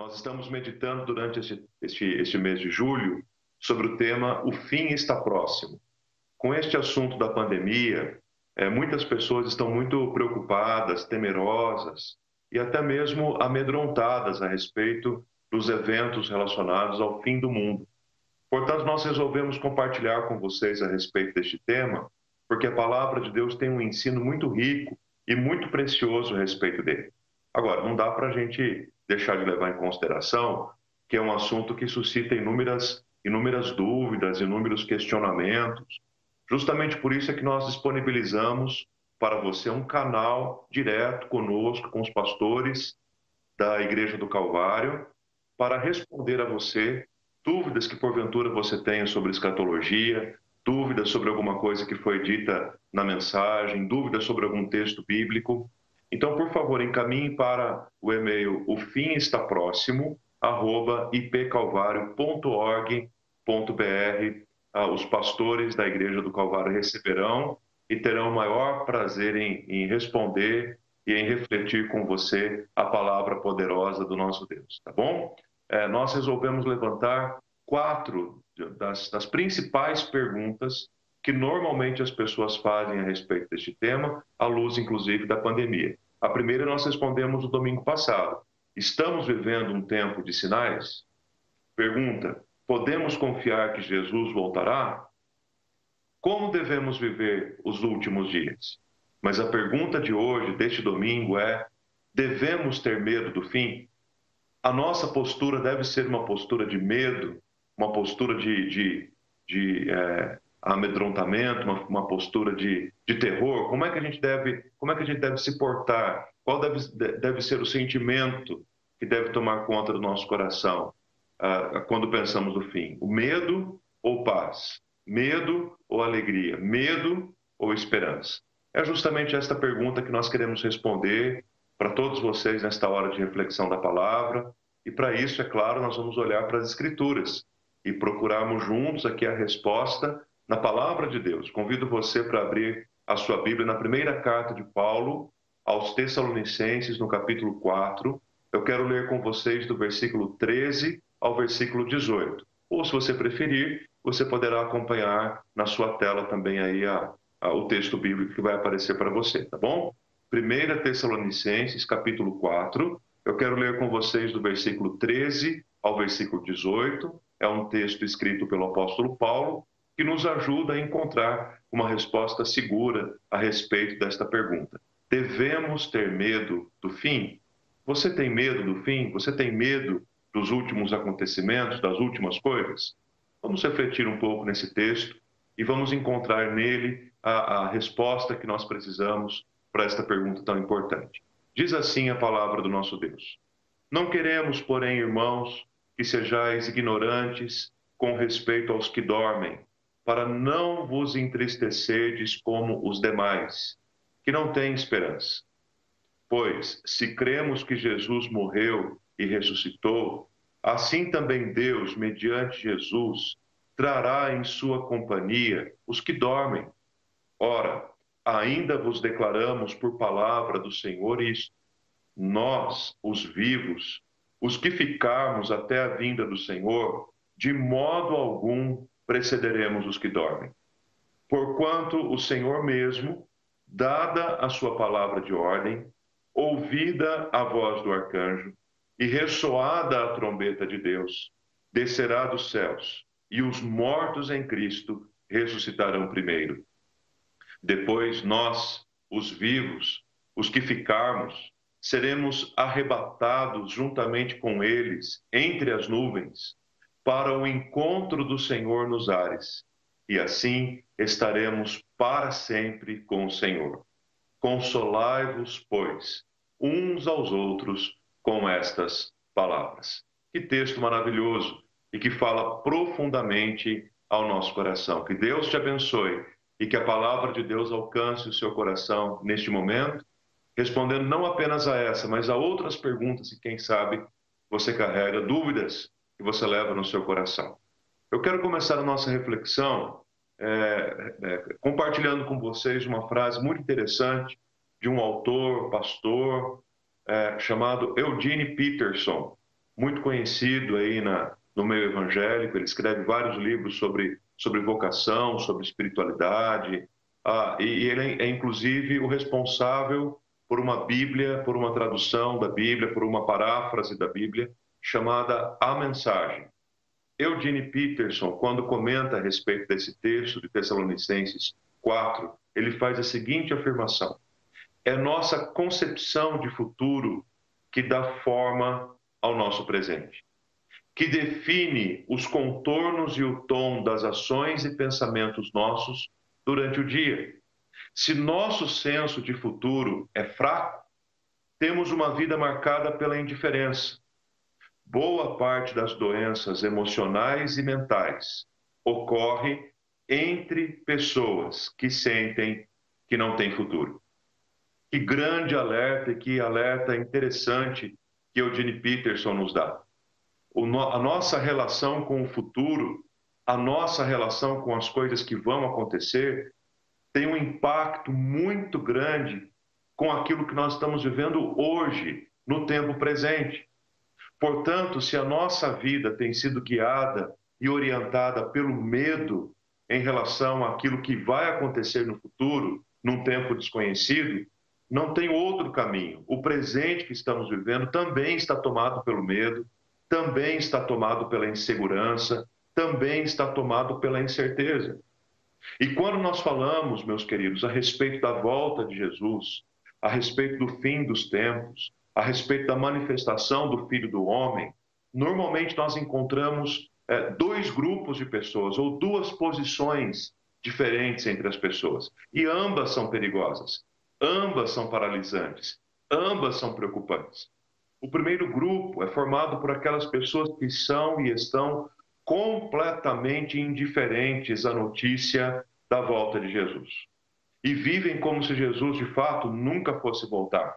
Nós estamos meditando durante este, este, este mês de julho sobre o tema O Fim está Próximo. Com este assunto da pandemia, é, muitas pessoas estão muito preocupadas, temerosas e até mesmo amedrontadas a respeito dos eventos relacionados ao fim do mundo. Portanto, nós resolvemos compartilhar com vocês a respeito deste tema, porque a palavra de Deus tem um ensino muito rico e muito precioso a respeito dele. Agora, não dá para a gente deixar de levar em consideração que é um assunto que suscita inúmeras, inúmeras dúvidas, inúmeros questionamentos. Justamente por isso é que nós disponibilizamos para você um canal direto conosco, com os pastores da Igreja do Calvário, para responder a você dúvidas que porventura você tenha sobre escatologia, dúvidas sobre alguma coisa que foi dita na mensagem, dúvidas sobre algum texto bíblico. Então, por favor, encaminhe para o e-mail o fim está próximo, arroba ipcalvário.org.br. Ah, os pastores da Igreja do Calvário receberão e terão o maior prazer em, em responder e em refletir com você a palavra poderosa do nosso Deus, tá bom? É, nós resolvemos levantar quatro das, das principais perguntas que normalmente as pessoas fazem a respeito deste tema, à luz, inclusive, da pandemia. A primeira nós respondemos no domingo passado. Estamos vivendo um tempo de sinais? Pergunta: podemos confiar que Jesus voltará? Como devemos viver os últimos dias? Mas a pergunta de hoje, deste domingo, é: devemos ter medo do fim? A nossa postura deve ser uma postura de medo, uma postura de, de, de é, amedrontamento, uma, uma postura de, de, terror? Como é que a gente deve, como é que a gente deve se portar? Qual deve, deve ser o sentimento que deve tomar conta do nosso coração uh, quando pensamos no fim? O medo ou paz? Medo ou alegria? Medo ou esperança? É justamente esta pergunta que nós queremos responder para todos vocês nesta hora de reflexão da palavra. E para isso, é claro, nós vamos olhar para as Escrituras e procurarmos juntos aqui a resposta na palavra de Deus. Convido você para abrir a sua Bíblia na primeira carta de Paulo aos Tessalonicenses, no capítulo 4. Eu quero ler com vocês do versículo 13 ao versículo 18. Ou, se você preferir, você poderá acompanhar na sua tela também aí a, a, o texto bíblico que vai aparecer para você, tá bom? 1 Tessalonicenses, capítulo 4. Eu quero ler com vocês do versículo 13 ao versículo 18. É um texto escrito pelo apóstolo Paulo que nos ajuda a encontrar uma resposta segura a respeito desta pergunta. Devemos ter medo do fim? Você tem medo do fim? Você tem medo dos últimos acontecimentos, das últimas coisas? Vamos refletir um pouco nesse texto e vamos encontrar nele a, a resposta que nós precisamos para esta pergunta tão importante. Diz assim a palavra do nosso Deus: Não queremos, porém, irmãos, que sejais ignorantes com respeito aos que dormem para não vos entristecerdes como os demais, que não têm esperança. Pois, se cremos que Jesus morreu e ressuscitou, assim também Deus, mediante Jesus, trará em sua companhia os que dormem. Ora, ainda vos declaramos por palavra do Senhor isto: nós, os vivos, os que ficarmos até a vinda do Senhor, de modo algum precederemos os que dormem. Porquanto o Senhor mesmo, dada a sua palavra de ordem, ouvida a voz do arcanjo e ressoada a trombeta de Deus, descerá dos céus, e os mortos em Cristo ressuscitarão primeiro. Depois nós, os vivos, os que ficarmos, seremos arrebatados juntamente com eles entre as nuvens para o encontro do Senhor nos ares, e assim estaremos para sempre com o Senhor. Consolai-vos, pois, uns aos outros com estas palavras. Que texto maravilhoso e que fala profundamente ao nosso coração. Que Deus te abençoe e que a palavra de Deus alcance o seu coração neste momento, respondendo não apenas a essa, mas a outras perguntas e quem sabe você carrega dúvidas que você leva no seu coração. Eu quero começar a nossa reflexão é, é, compartilhando com vocês uma frase muito interessante de um autor, pastor, é, chamado Eugene Peterson, muito conhecido aí na, no meio evangélico. Ele escreve vários livros sobre, sobre vocação, sobre espiritualidade. Ah, e, ele é, é, inclusive, o responsável por uma Bíblia, por uma tradução da Bíblia, por uma paráfrase da Bíblia, chamada A Mensagem. Eugene Peterson, quando comenta a respeito desse texto de Tessalonicenses 4, ele faz a seguinte afirmação: É nossa concepção de futuro que dá forma ao nosso presente, que define os contornos e o tom das ações e pensamentos nossos durante o dia. Se nosso senso de futuro é fraco, temos uma vida marcada pela indiferença. Boa parte das doenças emocionais e mentais ocorre entre pessoas que sentem que não têm futuro. Que grande alerta e que alerta interessante que Eugene Peterson nos dá. a nossa relação com o futuro, a nossa relação com as coisas que vão acontecer, tem um impacto muito grande com aquilo que nós estamos vivendo hoje, no tempo presente. Portanto, se a nossa vida tem sido guiada e orientada pelo medo em relação àquilo que vai acontecer no futuro, num tempo desconhecido, não tem outro caminho. O presente que estamos vivendo também está tomado pelo medo, também está tomado pela insegurança, também está tomado pela incerteza. E quando nós falamos, meus queridos, a respeito da volta de Jesus, a respeito do fim dos tempos, a respeito da manifestação do Filho do Homem, normalmente nós encontramos é, dois grupos de pessoas ou duas posições diferentes entre as pessoas. E ambas são perigosas. Ambas são paralisantes, ambas são preocupantes. O primeiro grupo é formado por aquelas pessoas que são e estão completamente indiferentes à notícia da volta de Jesus. E vivem como se Jesus, de fato, nunca fosse voltar.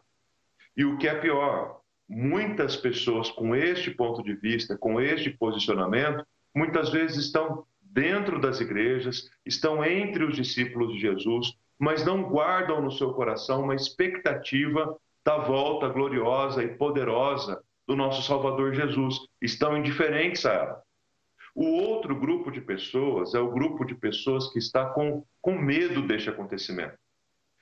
E o que é pior, muitas pessoas com este ponto de vista, com este posicionamento, muitas vezes estão dentro das igrejas, estão entre os discípulos de Jesus, mas não guardam no seu coração uma expectativa da volta gloriosa e poderosa do nosso Salvador Jesus. Estão indiferentes a ela. O outro grupo de pessoas é o grupo de pessoas que está com, com medo deste acontecimento,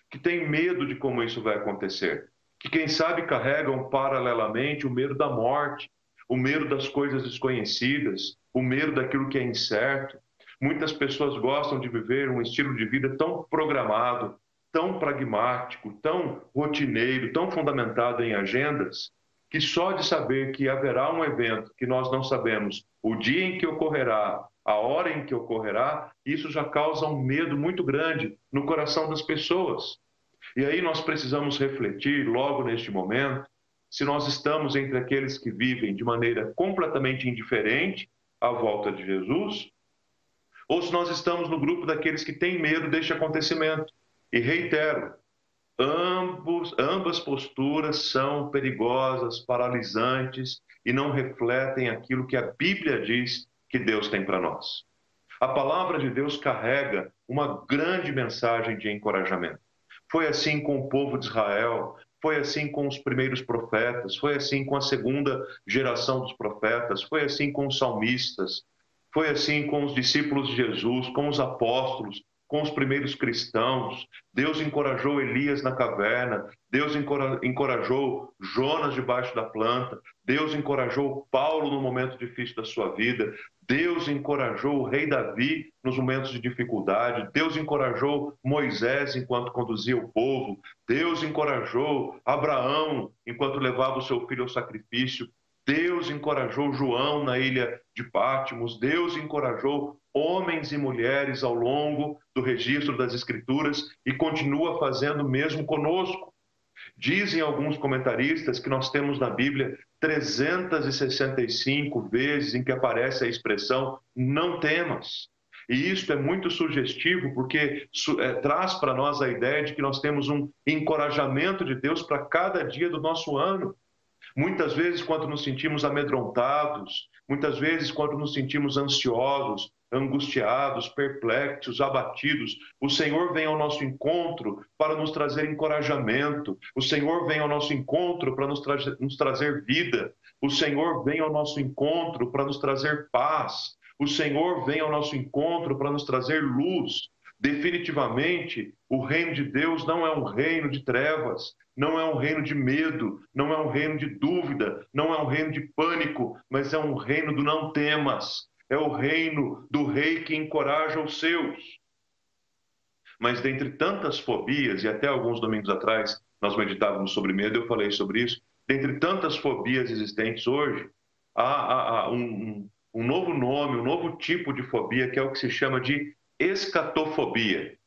que tem medo de como isso vai acontecer, que quem sabe carregam paralelamente o medo da morte, o medo das coisas desconhecidas, o medo daquilo que é incerto, Muitas pessoas gostam de viver um estilo de vida tão programado, tão pragmático, tão rotineiro, tão fundamentado em agendas, que só de saber que haverá um evento que nós não sabemos o dia em que ocorrerá, a hora em que ocorrerá, isso já causa um medo muito grande no coração das pessoas. E aí nós precisamos refletir logo neste momento se nós estamos entre aqueles que vivem de maneira completamente indiferente à volta de Jesus ou se nós estamos no grupo daqueles que têm medo deste acontecimento. E reitero, ambos, ambas posturas são perigosas, paralisantes e não refletem aquilo que a Bíblia diz que Deus tem para nós. A palavra de Deus carrega uma grande mensagem de encorajamento. Foi assim com o povo de Israel, foi assim com os primeiros profetas, foi assim com a segunda geração dos profetas, foi assim com os salmistas, foi assim com os discípulos de Jesus, com os apóstolos, com os primeiros cristãos. Deus encorajou Elias na caverna, Deus encorajou Jonas debaixo da planta, Deus encorajou Paulo no momento difícil da sua vida, Deus encorajou o rei Davi nos momentos de dificuldade, Deus encorajou Moisés enquanto conduzia o povo, Deus encorajou Abraão enquanto levava o seu filho ao sacrifício, Deus encorajou João na ilha de Pátimos, Deus encorajou homens e mulheres ao longo do registro das Escrituras e continua fazendo mesmo conosco. Dizem alguns comentaristas que nós temos na Bíblia 365 vezes em que aparece a expressão não temas. E isso é muito sugestivo porque é, traz para nós a ideia de que nós temos um encorajamento de Deus para cada dia do nosso ano. Muitas vezes, quando nos sentimos amedrontados, muitas vezes, quando nos sentimos ansiosos, angustiados, perplexos, abatidos, o Senhor vem ao nosso encontro para nos trazer encorajamento, o Senhor vem ao nosso encontro para nos, tra nos trazer vida, o Senhor vem ao nosso encontro para nos trazer paz, o Senhor vem ao nosso encontro para nos trazer luz. Definitivamente, o reino de Deus não é um reino de trevas, não é um reino de medo, não é um reino de dúvida, não é um reino de pânico, mas é um reino do não temas, é o reino do rei que encoraja os seus. Mas dentre tantas fobias, e até alguns domingos atrás nós meditávamos sobre medo, eu falei sobre isso, dentre tantas fobias existentes hoje, há, há, há um, um novo nome, um novo tipo de fobia, que é o que se chama de escatofobia.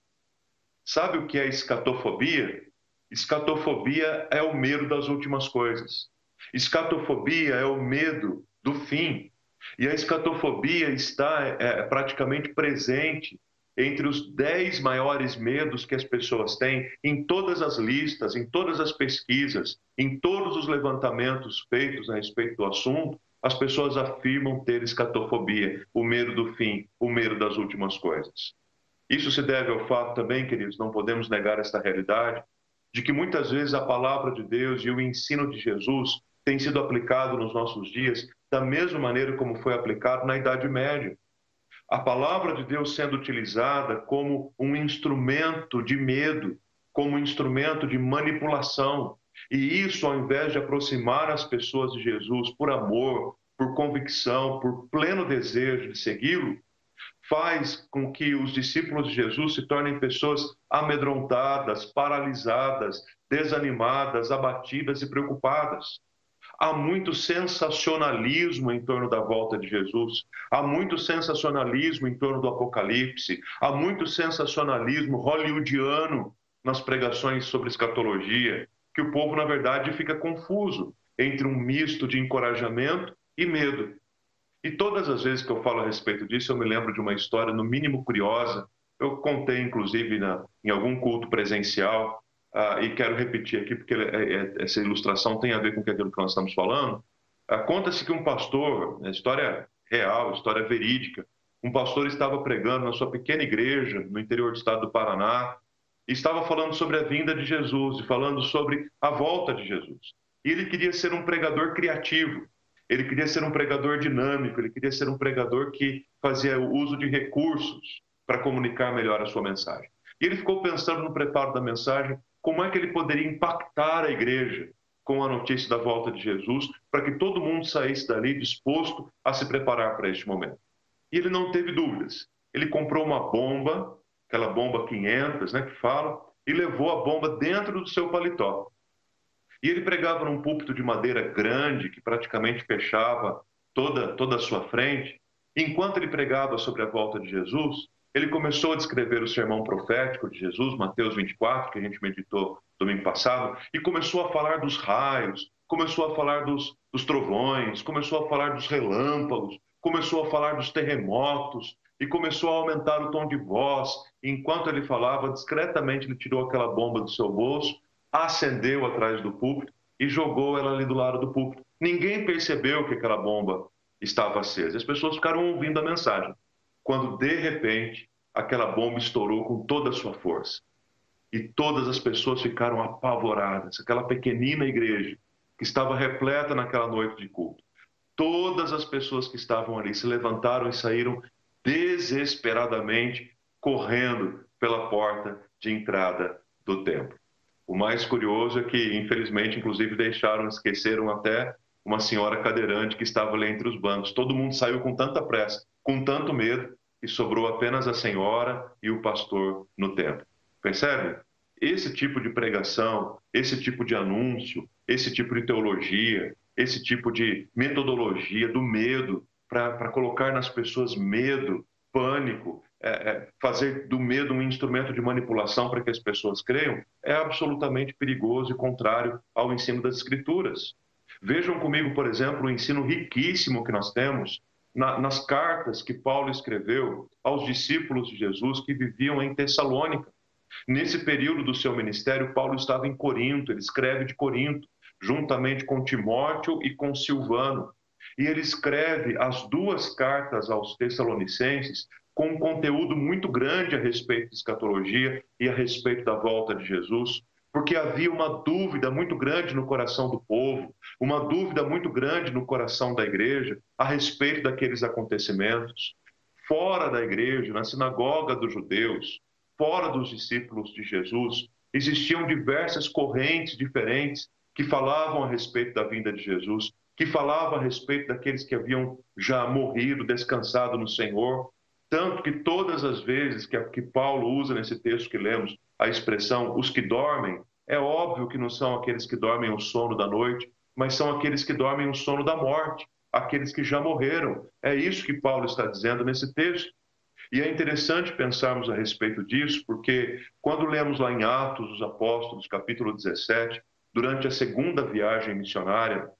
Sabe o que é escatofobia? Escatofobia é o medo das últimas coisas. Escatofobia é o medo do fim. E a escatofobia está é, é, praticamente presente entre os dez maiores medos que as pessoas têm em todas as listas, em todas as pesquisas, em todos os levantamentos feitos a respeito do assunto, as pessoas afirmam ter escatofobia, o medo do fim, o medo das últimas coisas. Isso se deve ao fato também, queridos, não podemos negar esta realidade, de que muitas vezes a palavra de Deus e o ensino de Jesus tem sido aplicado nos nossos dias da mesma maneira como foi aplicado na Idade Média. A palavra de Deus sendo utilizada como um instrumento de medo, como um instrumento de manipulação, e isso, ao invés de aproximar as pessoas de Jesus por amor, por convicção, por pleno desejo de segui-lo, faz com que os discípulos de Jesus se tornem pessoas amedrontadas, paralisadas, desanimadas, abatidas e preocupadas. Há muito sensacionalismo em torno da volta de Jesus, há muito sensacionalismo em torno do Apocalipse, há muito sensacionalismo hollywoodiano nas pregações sobre escatologia que o povo, na verdade, fica confuso entre um misto de encorajamento e medo. E todas as vezes que eu falo a respeito disso, eu me lembro de uma história, no mínimo curiosa. Eu contei, inclusive, na, em algum culto presencial, uh, e quero repetir aqui, porque é, é, essa ilustração tem a ver com aquilo que nós estamos falando. Uh, Conta-se que um pastor, né, história real, história verídica, um pastor estava pregando na sua pequena igreja no interior do estado do Paraná, estava falando sobre a vinda de Jesus e falando sobre a volta de Jesus. E ele queria ser um pregador criativo, ele queria ser um pregador dinâmico, ele queria ser um pregador que fazia o uso de recursos para comunicar melhor a sua mensagem. E ele ficou pensando no preparo da mensagem, como é que ele poderia impactar a igreja com a notícia da volta de Jesus, para que todo mundo saísse dali disposto a se preparar para este momento. E ele não teve dúvidas. Ele comprou uma bomba aquela bomba 500, né, que fala, e levou a bomba dentro do seu paletó. E ele pregava num púlpito de madeira grande, que praticamente fechava toda, toda a sua frente. Enquanto ele pregava sobre a volta de Jesus, ele começou a descrever o sermão profético de Jesus, Mateus 24, que a gente meditou domingo passado, e começou a falar dos raios, começou a falar dos, dos trovões, começou a falar dos relâmpagos, começou a falar dos terremotos, e começou a aumentar o tom de voz. Enquanto ele falava, discretamente ele tirou aquela bomba do seu bolso, acendeu atrás do púlpito e jogou ela ali do lado do púlpito. Ninguém percebeu que aquela bomba estava acesa. As pessoas ficaram ouvindo a mensagem. Quando de repente aquela bomba estourou com toda a sua força. E todas as pessoas ficaram apavoradas. Aquela pequenina igreja que estava repleta naquela noite de culto. Todas as pessoas que estavam ali se levantaram e saíram desesperadamente correndo pela porta de entrada do templo. O mais curioso é que, infelizmente, inclusive deixaram, esqueceram até uma senhora cadeirante que estava ali entre os bancos. Todo mundo saiu com tanta pressa, com tanto medo, e sobrou apenas a senhora e o pastor no templo. Percebe? Esse tipo de pregação, esse tipo de anúncio, esse tipo de teologia, esse tipo de metodologia do medo para colocar nas pessoas medo, pânico, é, é, fazer do medo um instrumento de manipulação para que as pessoas creiam, é absolutamente perigoso e contrário ao ensino das Escrituras. Vejam comigo, por exemplo, o ensino riquíssimo que nós temos na, nas cartas que Paulo escreveu aos discípulos de Jesus que viviam em Tessalônica. Nesse período do seu ministério, Paulo estava em Corinto, ele escreve de Corinto, juntamente com Timóteo e com Silvano. E ele escreve as duas cartas aos Tessalonicenses com um conteúdo muito grande a respeito de escatologia e a respeito da volta de Jesus, porque havia uma dúvida muito grande no coração do povo, uma dúvida muito grande no coração da igreja a respeito daqueles acontecimentos. Fora da igreja, na sinagoga dos judeus, fora dos discípulos de Jesus, existiam diversas correntes diferentes que falavam a respeito da vinda de Jesus, que falavam a respeito daqueles que haviam já morrido, descansado no Senhor. Tanto que todas as vezes que, que Paulo usa nesse texto que lemos, a expressão os que dormem, é óbvio que não são aqueles que dormem o sono da noite, mas são aqueles que dormem o sono da morte, aqueles que já morreram. É isso que Paulo está dizendo nesse texto. E é interessante pensarmos a respeito disso, porque quando lemos lá em Atos dos Apóstolos, capítulo 17, durante a segunda viagem missionária,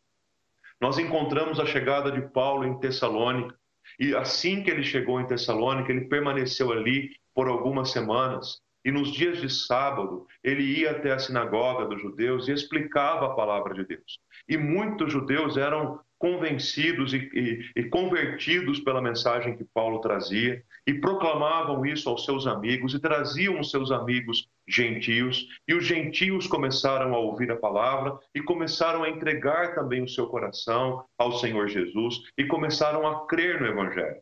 nós encontramos a chegada de Paulo em Tessalônica. E assim que ele chegou em Tessalônica, ele permaneceu ali por algumas semanas. E nos dias de sábado, ele ia até a sinagoga dos judeus e explicava a palavra de Deus. E muitos judeus eram convencidos e, e, e, convertidos pela mensagem que Paulo trazia e proclamavam isso aos seus amigos e traziam os seus amigos gentios e os gentios começaram a ouvir a palavra e começaram a entregar também o seu coração ao Senhor Jesus e começaram a crer no evangelho.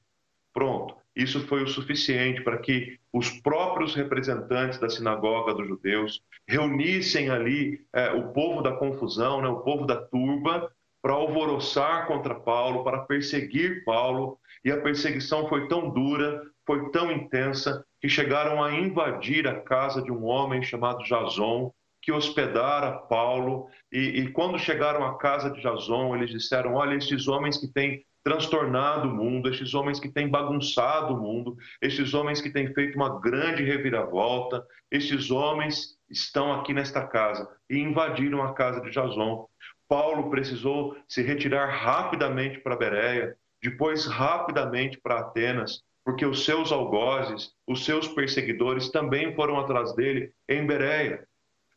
Pronto. Isso foi o suficiente para que os próprios representantes da sinagoga dos judeus reunissem ali é, o povo da confusão, né, o povo da turba, para alvoroçar contra Paulo, para perseguir Paulo. E a perseguição foi tão dura, foi tão intensa, que chegaram a invadir a casa de um homem chamado Jason, que hospedara Paulo. E, e quando chegaram à casa de Jason, eles disseram: Olha, esses homens que têm transtornado o mundo, estes homens que têm bagunçado o mundo, estes homens que têm feito uma grande reviravolta, estes homens estão aqui nesta casa e invadiram a casa de Jason. Paulo precisou se retirar rapidamente para Bereia, depois rapidamente para Atenas, porque os seus algozes, os seus perseguidores também foram atrás dele em Bereia.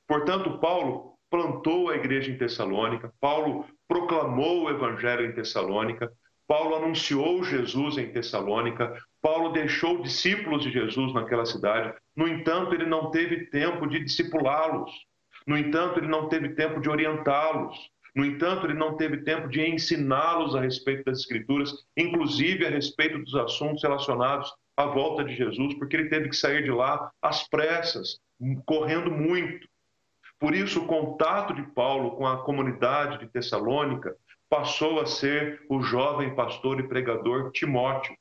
Portanto, Paulo plantou a igreja em Tessalônica, Paulo proclamou o evangelho em Tessalônica, Paulo anunciou Jesus em Tessalônica, Paulo deixou discípulos de Jesus naquela cidade. No entanto, ele não teve tempo de discipulá-los. No entanto, ele não teve tempo de orientá-los. No entanto, ele não teve tempo de ensiná-los a respeito das Escrituras, inclusive a respeito dos assuntos relacionados à volta de Jesus, porque ele teve que sair de lá às pressas, correndo muito. Por isso, o contato de Paulo com a comunidade de Tessalônica passou a ser o jovem pastor e pregador Timóteo.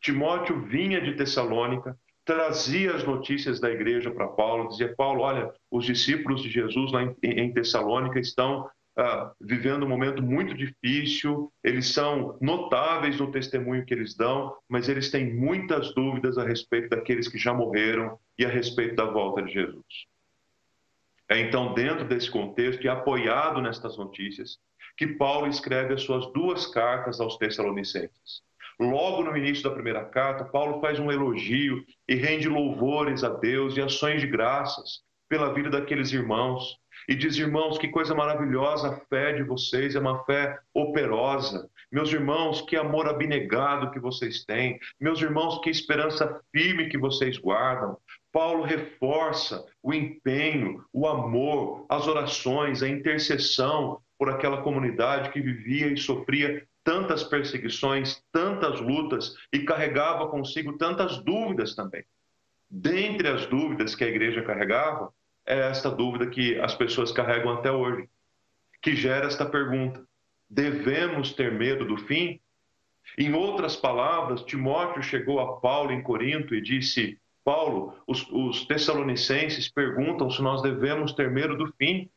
Timóteo vinha de Tessalônica, trazia as notícias da igreja para Paulo, dizia: Paulo, olha, os discípulos de Jesus lá em, Tessalônica estão ah, vivendo um momento muito difícil, eles são notáveis no testemunho que eles dão, mas eles têm muitas dúvidas a respeito daqueles que já morreram e a respeito da volta de Jesus. É então dentro desse contexto e apoiado nestas notícias que Paulo escreve as suas duas cartas aos Tessalonicenses. Logo no início da primeira carta, Paulo faz um elogio e rende louvores a Deus e ações de graças pela vida daqueles irmãos. E diz, irmãos, que coisa maravilhosa a fé de vocês, é uma fé operosa. Meus irmãos, que amor abnegado que vocês têm. Meus irmãos, que esperança firme que vocês guardam. Paulo reforça o empenho, o amor, as orações, a intercessão por aquela comunidade que vivia e sofria tantas perseguições, tantas lutas e carregava consigo tantas dúvidas também. Dentre as dúvidas que a igreja carregava, é esta dúvida que as pessoas carregam até hoje, que gera esta pergunta: devemos ter medo do fim? Em outras palavras, Timóteo chegou a Paulo em Corinto e disse: Paulo, os, os tessalonicenses perguntam se nós devemos ter medo do fim.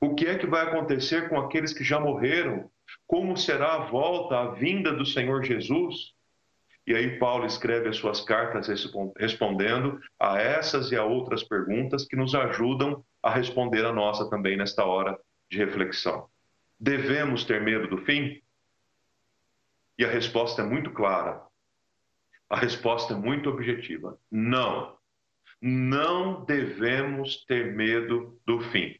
O que é que vai acontecer com aqueles que já morreram? Como será a volta, a vinda do Senhor Jesus? E aí Paulo escreve as suas cartas respondendo a essas e a outras perguntas que nos ajudam a responder a nossa também nesta hora de reflexão. Devemos ter medo do fim? E a resposta é muito clara. A resposta é muito objetiva. Não. Não devemos ter medo do fim.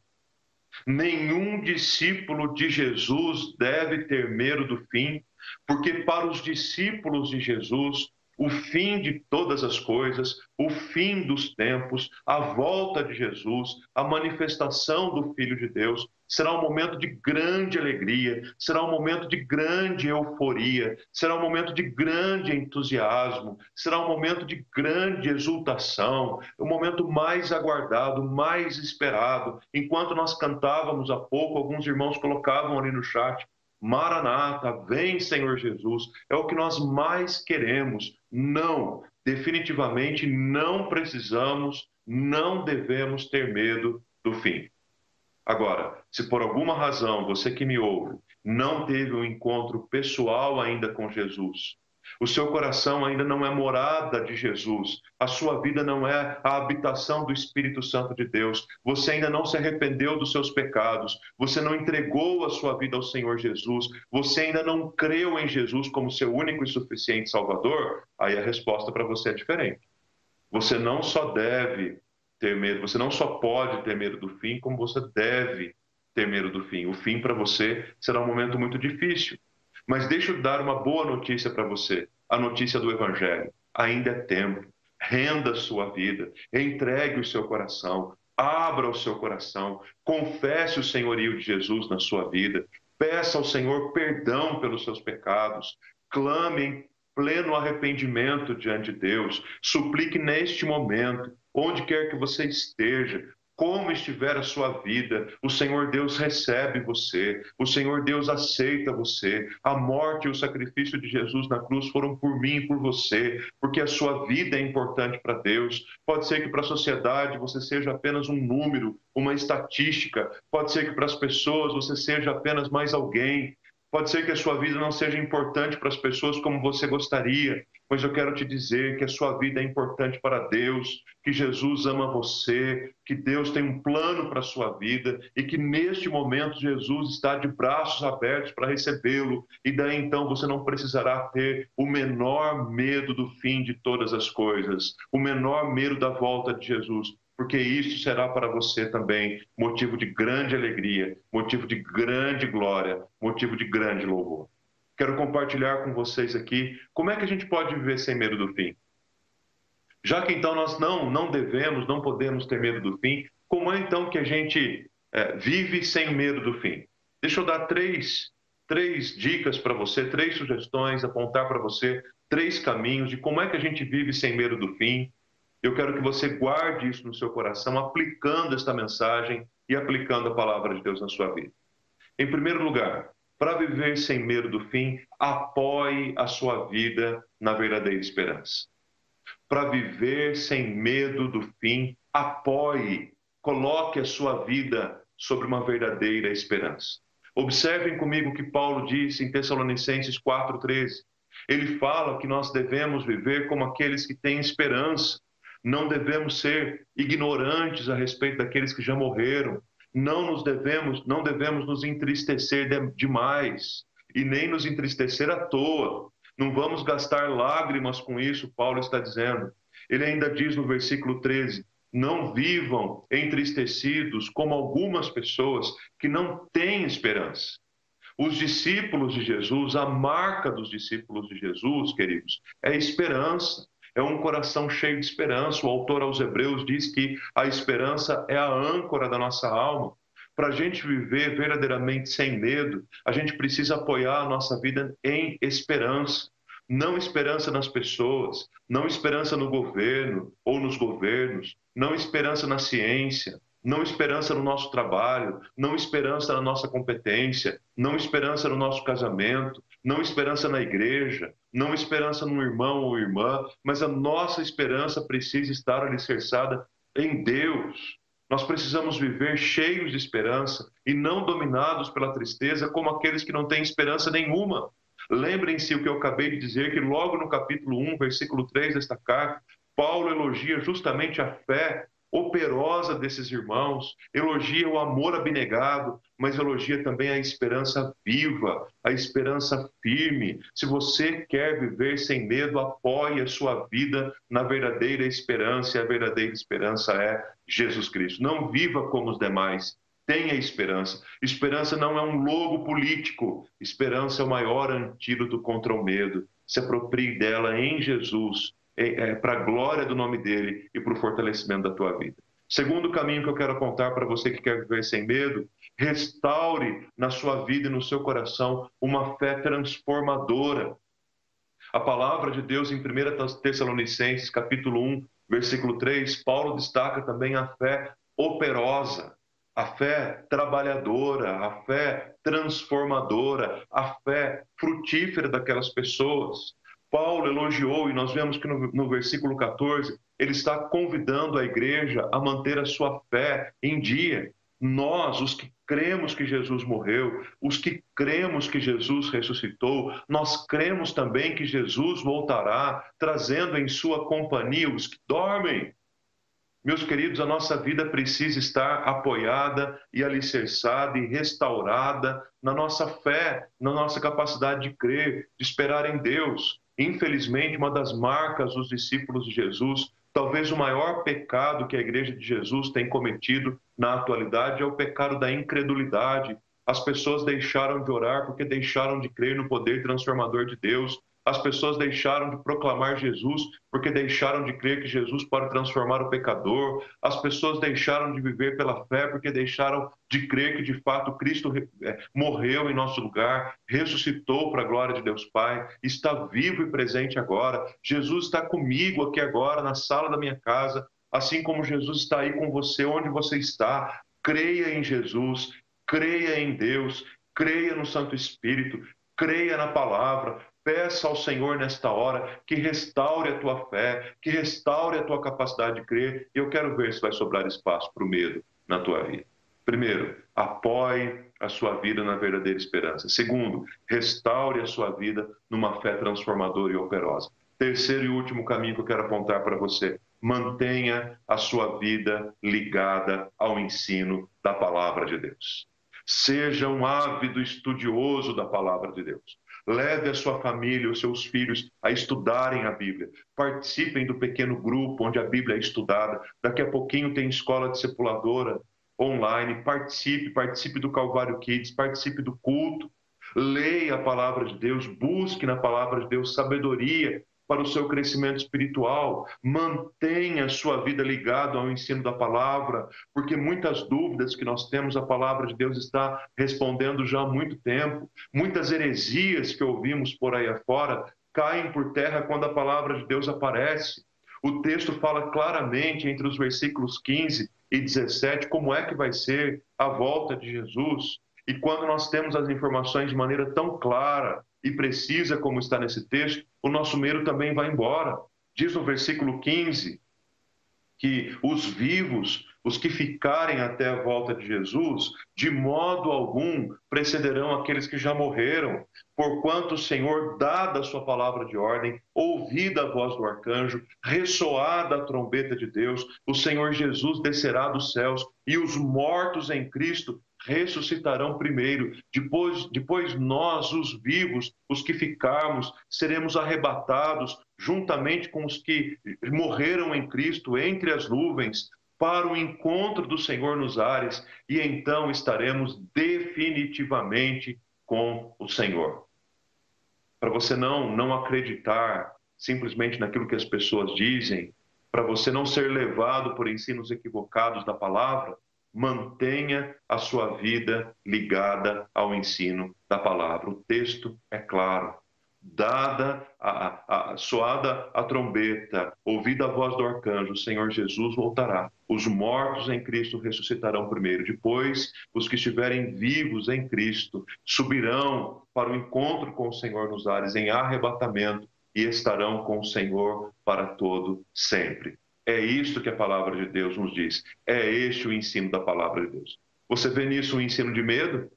Nenhum discípulo de Jesus deve ter medo do fim, porque para os discípulos de Jesus, o fim de todas as coisas, o fim dos tempos, a volta de Jesus, a manifestação do Filho de Deus, será um momento de grande alegria, será um momento de grande euforia, será um momento de grande entusiasmo, será um momento de grande exultação, o momento mais aguardado, mais esperado. Enquanto nós cantávamos há pouco, alguns irmãos colocavam ali no chat Maranata, vem Senhor Jesus, é o que nós mais queremos. Não, definitivamente não precisamos, não devemos ter medo do fim. Agora, se por alguma razão você que me ouve não teve um encontro pessoal ainda com Jesus, o seu coração ainda não é morada de Jesus, a sua vida não é a habitação do Espírito Santo de Deus, você ainda não se arrependeu dos seus pecados, você não entregou a sua vida ao Senhor Jesus, você ainda não creu em Jesus como seu único e suficiente Salvador, aí a resposta para você é diferente. Você não só deve ter medo, você não só pode ter medo do fim, como você deve ter medo do fim. O fim para você será um momento muito difícil. Mas deixa eu dar uma boa notícia para você, a notícia do Evangelho. Ainda é tempo. Renda a sua vida, entregue o seu coração, abra o seu coração, confesse o senhorio de Jesus na sua vida, peça ao Senhor perdão pelos seus pecados, clame em pleno arrependimento diante de Deus, suplique neste momento, onde quer que você esteja, como estiver a sua vida, o Senhor Deus recebe você, o Senhor Deus aceita você. A morte e o sacrifício de Jesus na cruz foram por mim e por você, porque a sua vida é importante para Deus. Pode ser que para a sociedade você seja apenas um número, uma estatística, pode ser que para as pessoas você seja apenas mais alguém, Pode ser que a sua vida não seja importante para as pessoas como você gostaria, mas eu quero te dizer que a sua vida é importante para Deus, que Jesus ama você, que Deus tem um plano para a sua vida e que neste momento Jesus está de braços abertos para recebê-lo, e daí então você não precisará ter o menor medo do fim de todas as coisas, o menor medo da volta de Jesus, porque isso será para você também motivo de grande alegria, motivo de grande glória, motivo de grande louvor. Quero compartilhar com vocês aqui como é que a gente pode viver sem medo do fim. Já que então nós não, não devemos, não podemos ter medo do fim, como é então que a gente é, vive sem medo do fim? Deixa eu dar três, três dicas para você, três sugestões, apontar para você três caminhos de como é que a gente vive sem medo do fim, eu quero que você guarde isso no seu coração, aplicando esta mensagem e aplicando a palavra de Deus na sua vida. Em primeiro lugar, para viver sem medo do fim, apoie a sua vida na verdadeira esperança. Para viver sem medo do fim, apoie, coloque a sua vida sobre uma verdadeira esperança. Observem comigo o que Paulo disse em Tessalonicenses 4,13. Ele fala que nós devemos viver como aqueles que têm esperança não devemos ser ignorantes a respeito daqueles que já morreram. Não nos devemos, não devemos nos entristecer demais e nem nos entristecer à toa. Não vamos gastar lágrimas com isso, Paulo está dizendo. Ele ainda diz no versículo 13: Não vivam entristecidos como algumas pessoas que não têm esperança. Os discípulos de Jesus, a marca dos discípulos de Jesus, queridos, é esperança é um coração cheio de esperança. O autor aos Hebreus diz que a esperança é a âncora da nossa alma. Para a gente viver verdadeiramente sem medo, a gente precisa apoiar a nossa vida em esperança. Não esperança nas pessoas, não esperança no governo ou nos governos, não esperança na ciência, não esperança no nosso trabalho, não esperança na nossa competência, não esperança no nosso casamento, não esperança na igreja, não esperança no irmão ou irmã, mas a nossa esperança precisa estar alicerçada em Deus. Nós precisamos viver cheios de esperança e não dominados pela tristeza como aqueles que não têm esperança nenhuma. Lembrem-se o que eu acabei de dizer, que logo no capítulo 1, versículo 3 desta carta, Paulo elogia justamente a fé operosa desses irmãos, elogia o amor abnegado, mas elogia também a esperança viva, a esperança firme. Se você quer viver sem medo, apoie a sua vida na verdadeira esperança, e a verdadeira esperança é Jesus Cristo. Não viva como os demais, Tenha esperança. Esperança não é um logo político. Esperança é o maior antídoto contra o medo. Se aproprie dela em Jesus, é, é, para a glória do nome dele e para o fortalecimento da tua vida. Segundo caminho que eu quero apontar para você que quer viver sem medo, restaure na sua vida e no seu coração uma fé transformadora. A palavra de Deus em 1 Tessalonicenses, capítulo 1, versículo 3, Paulo destaca também a fé operosa, a fé trabalhadora, a fé transformadora, a fé frutífera daquelas pessoas. Paulo elogiou, e nós vemos que no, no, versículo 14, ele está convidando a igreja a manter a sua fé em dia. Nós, os que cremos que Jesus morreu, os que cremos que Jesus ressuscitou, nós cremos também que Jesus voltará, trazendo em sua companhia os que dormem. Meus queridos, a nossa vida precisa estar apoiada e alicerçada e restaurada na nossa fé, na nossa capacidade de crer, de esperar em Deus. Infelizmente, uma das marcas dos discípulos de Jesus, talvez o maior pecado que a igreja de Jesus tem cometido na atualidade é o pecado da incredulidade. As pessoas deixaram de orar porque deixaram de crer no poder transformador de Deus. As pessoas deixaram de proclamar Jesus porque deixaram de crer que Jesus pode transformar o pecador. As pessoas deixaram de viver pela fé porque deixaram de crer que de fato Cristo é, morreu em nosso lugar, ressuscitou para a glória de Deus Pai, está vivo e presente agora. Jesus está comigo aqui agora na sala da minha casa, assim como Jesus está aí com você onde você está. Creia em Jesus, creia em Deus, creia no Santo Espírito, creia na palavra, Peça ao Senhor nesta hora que restaure a tua fé, que restaure a tua capacidade de crer. E eu quero ver se vai sobrar espaço para o medo na tua vida. Primeiro, apoie a sua vida na verdadeira esperança. Segundo, restaure a sua vida numa fé transformadora e operosa. Terceiro e último caminho que eu quero apontar para você: mantenha a sua vida ligada ao ensino da palavra de Deus. Seja um ávido estudioso da palavra de Deus. Leve a sua família, os seus filhos a estudarem a Bíblia. Participem do pequeno grupo onde a Bíblia é estudada. Daqui a pouquinho tem escola discipuladora online. Participe, participe do Calvário Kids, participe do culto. Leia a palavra de Deus, busque na palavra de Deus sabedoria para o seu crescimento espiritual. Mantenha a sua vida ligada ao ensino da palavra, porque muitas dúvidas que nós temos, a palavra de Deus está respondendo já há muito tempo. Muitas heresias que ouvimos por aí afora caem por terra quando a palavra de Deus aparece. O texto fala claramente entre os versículos 15 e 17 como é que vai ser a volta de Jesus. E quando nós temos as informações de maneira tão clara, e precisa, como está nesse texto, o nosso medo também vai embora. Diz no versículo 15 que os vivos, os que ficarem até a volta de Jesus, de modo algum precederão aqueles que já morreram, porquanto o Senhor, dada a sua palavra de ordem, ouvida a voz do arcanjo, ressoada a trombeta de Deus, o Senhor Jesus descerá dos céus e os mortos em Cristo ressuscitarão primeiro, depois, depois nós, os vivos, os que ficarmos, seremos arrebatados juntamente com os que morreram em Cristo entre as nuvens para o encontro do Senhor nos ares e então estaremos definitivamente com o Senhor. Para você não não acreditar simplesmente naquilo que as pessoas dizem, para você não ser levado por ensinos equivocados da palavra, mantenha a sua vida ligada ao ensino da palavra. O texto é claro. Dada a, a, soada a trombeta, ouvida a voz do arcanjo, o Senhor Jesus voltará. Os mortos em Cristo ressuscitarão primeiro. Depois, os que estiverem vivos em Cristo subirão para o encontro com o Senhor nos ares em arrebatamento e estarão com o Senhor para todo sempre. É isto que a palavra de Deus nos diz. É este o ensino da palavra de Deus. Você vê nisso um ensino de medo?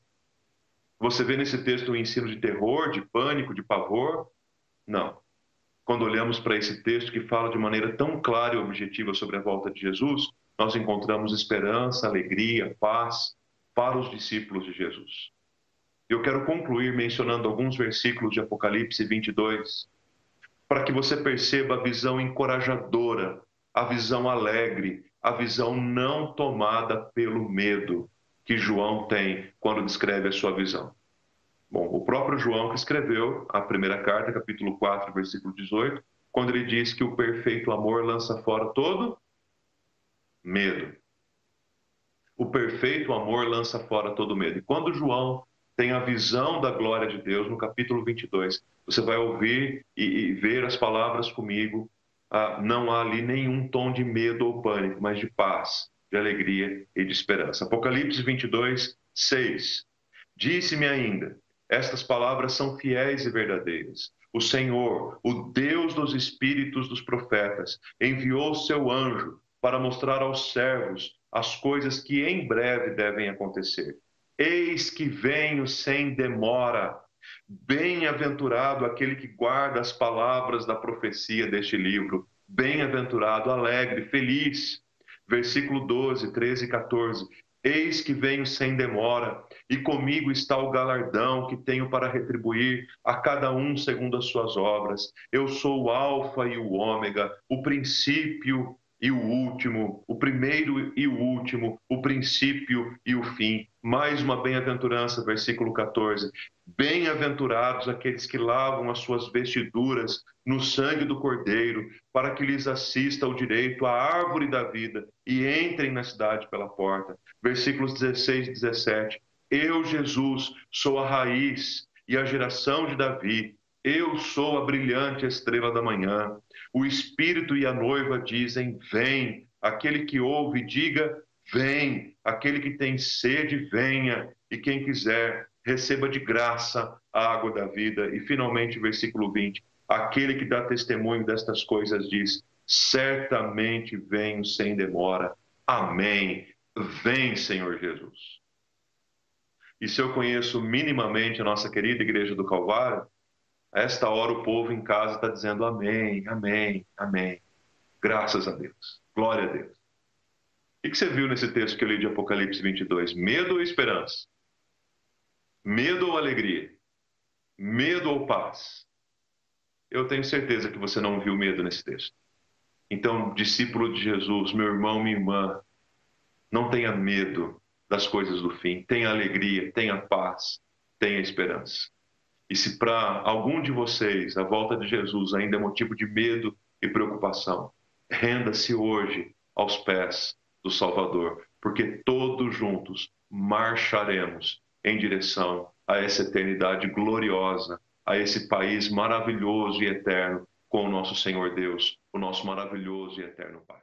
Você vê nesse texto um ensino de terror, de pânico, de pavor? Não. Quando olhamos para esse texto que fala de maneira tão clara e objetiva sobre a volta de Jesus, nós encontramos esperança, alegria, paz para os discípulos de Jesus. Eu quero concluir mencionando alguns versículos de Apocalipse 22, para que você perceba a visão encorajadora a visão alegre, a visão não tomada pelo medo. que João tem quando descreve a sua visão? Bom, o próprio João que escreveu a primeira carta, capítulo 4, versículo 18, quando ele diz que o perfeito amor lança fora todo medo. O perfeito amor lança fora todo medo. E quando João tem a visão da glória de Deus, no capítulo 22, você vai ouvir e, e ver as palavras comigo. Ah, não há ali nenhum tom de medo ou pânico, mas de paz, de alegria e de esperança. Apocalipse 22, 6. Disse-me ainda: estas palavras são fiéis e verdadeiras. O Senhor, o Deus dos espíritos dos profetas, enviou seu anjo para mostrar aos servos as coisas que em breve devem acontecer. Eis que venho sem demora. Bem-aventurado aquele que guarda as palavras da profecia deste livro. Bem-aventurado, alegre, feliz. Versículo 12, 13 e 14. Eis que venho sem demora, e comigo está o galardão que tenho para retribuir a cada um segundo as suas obras. Eu sou o Alfa e o Ômega, o princípio e o último, o primeiro e o último, o princípio e o fim. Mais uma bem-aventurança, versículo 14. Bem-aventurados aqueles que lavam as suas vestiduras no sangue do Cordeiro, para que lhes assista o direito à árvore da vida e entrem na cidade pela porta. Versículos 16 e 17. Eu, Jesus, sou a raiz e a geração de Davi. Eu sou a brilhante estrela da manhã. O Espírito e a noiva dizem: Vem. Aquele que ouve, diga: Vem. Aquele que tem sede, venha. E quem quiser, receba de graça a água da vida. E finalmente, versículo 20: Aquele que dá testemunho destas coisas diz: Certamente venho sem demora. Amém. Vem, Senhor Jesus. E se eu conheço minimamente a nossa querida Igreja do Calvário, a esta hora o povo em casa está dizendo amém, amém, amém. Graças a Deus. Glória a Deus. O que você viu nesse texto que eu li de Apocalipse 22? Medo ou esperança? Medo ou alegria? Medo ou paz? Eu tenho certeza que você não viu medo nesse texto. Então, discípulo de Jesus, meu irmão, minha irmã, não tenha medo das coisas do fim. Tenha alegria, tenha paz, tenha esperança. E se para algum de vocês a volta de Jesus ainda é motivo de medo e preocupação, renda-se hoje aos pés do Salvador, porque todos juntos marcharemos em direção a essa eternidade gloriosa, a esse país maravilhoso e eterno com o nosso Senhor Deus, o nosso maravilhoso e eterno Pai.